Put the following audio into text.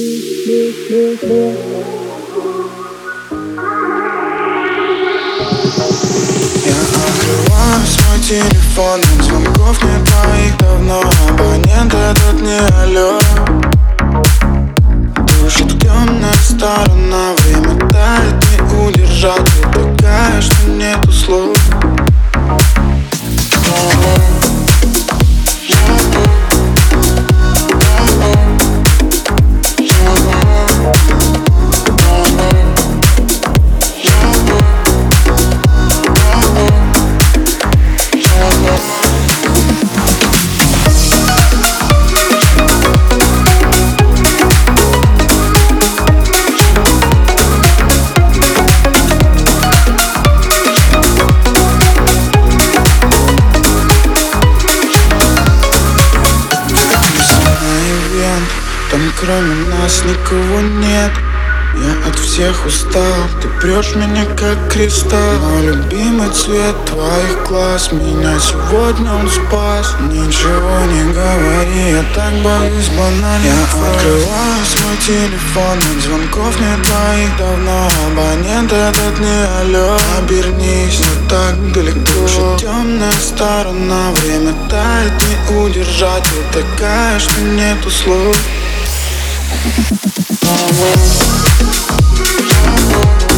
Я открываю свой телефон От звонков не твоих давно Абонент этот не алло. Душит темная сторона Время тает, не удержать кроме нас никого нет. Я от всех устал, ты прешь меня как кристалл. Но любимый цвет твоих глаз Меня сегодня он спас. Ничего не говори, я так боюсь банально. Я открываю свой телефон От звонков не твоих. Давно Абонент этот не алло Обернись, не так далеко. Еще темная сторона Время тает, не удержать. Ты такая, что нету слов Oh, well. oh, well.